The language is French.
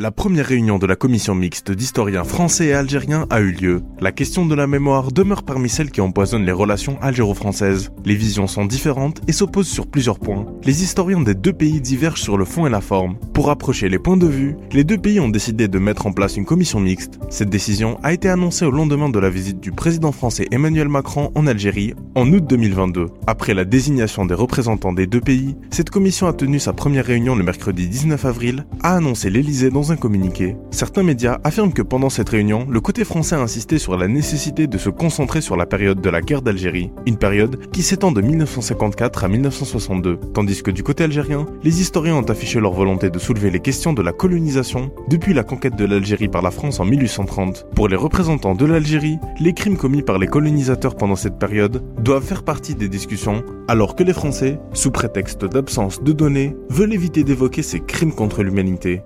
La première réunion de la commission mixte d'historiens français et algériens a eu lieu. La question de la mémoire demeure parmi celles qui empoisonnent les relations algéro-françaises. Les visions sont différentes et s'opposent sur plusieurs points. Les historiens des deux pays divergent sur le fond et la forme. Pour rapprocher les points de vue, les deux pays ont décidé de mettre en place une commission mixte. Cette décision a été annoncée au lendemain de la visite du président français Emmanuel Macron en Algérie en août 2022. Après la désignation des représentants des deux pays, cette commission a tenu sa première réunion le mercredi 19 avril, a annoncé l'Elysée communiqué, certains médias affirment que pendant cette réunion, le côté français a insisté sur la nécessité de se concentrer sur la période de la guerre d'Algérie, une période qui s'étend de 1954 à 1962, tandis que du côté algérien, les historiens ont affiché leur volonté de soulever les questions de la colonisation depuis la conquête de l'Algérie par la France en 1830. Pour les représentants de l'Algérie, les crimes commis par les colonisateurs pendant cette période doivent faire partie des discussions, alors que les Français, sous prétexte d'absence de données, veulent éviter d'évoquer ces crimes contre l'humanité.